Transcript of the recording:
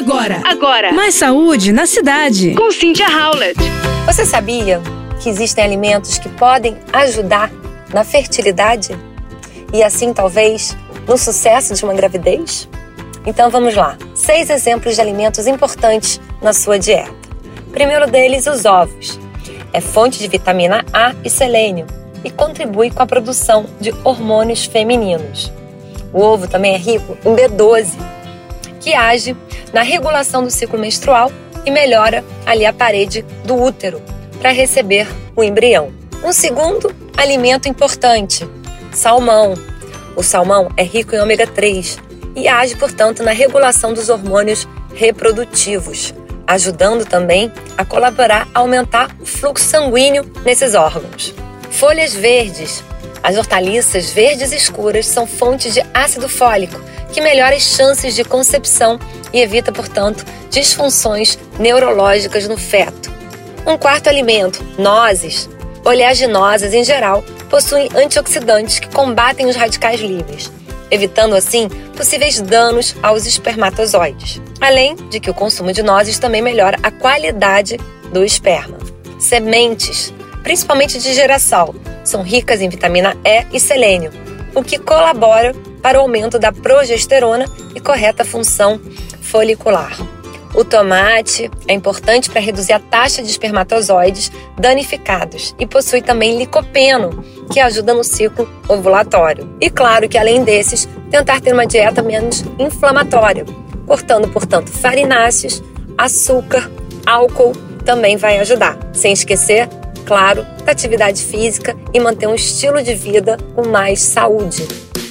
Agora, agora. Mais saúde na cidade. Com Cynthia Howlett. Você sabia que existem alimentos que podem ajudar na fertilidade? E assim, talvez, no sucesso de uma gravidez? Então vamos lá. Seis exemplos de alimentos importantes na sua dieta. Primeiro deles, os ovos. É fonte de vitamina A e selênio e contribui com a produção de hormônios femininos. O ovo também é rico em B12, que age na regulação do ciclo menstrual e melhora ali a parede do útero para receber o embrião. Um segundo alimento importante, salmão. O salmão é rico em ômega 3 e age, portanto, na regulação dos hormônios reprodutivos, ajudando também a colaborar a aumentar o fluxo sanguíneo nesses órgãos. Folhas verdes. As hortaliças verdes escuras são fontes de ácido fólico, que melhora as chances de concepção e evita, portanto, disfunções neurológicas no feto. Um quarto alimento, nozes. Oleaginosas, em geral, possuem antioxidantes que combatem os radicais livres, evitando assim possíveis danos aos espermatozoides. Além de que o consumo de nozes também melhora a qualidade do esperma. Sementes, principalmente de girassol, são ricas em vitamina E e selênio, o que colabora para o aumento da progesterona e correta função folicular. O tomate é importante para reduzir a taxa de espermatozoides danificados e possui também licopeno, que ajuda no ciclo ovulatório. E claro que além desses, tentar ter uma dieta menos inflamatória, cortando, portanto, farináceos, açúcar, álcool também vai ajudar. Sem esquecer, claro, da atividade física e manter um estilo de vida com mais saúde.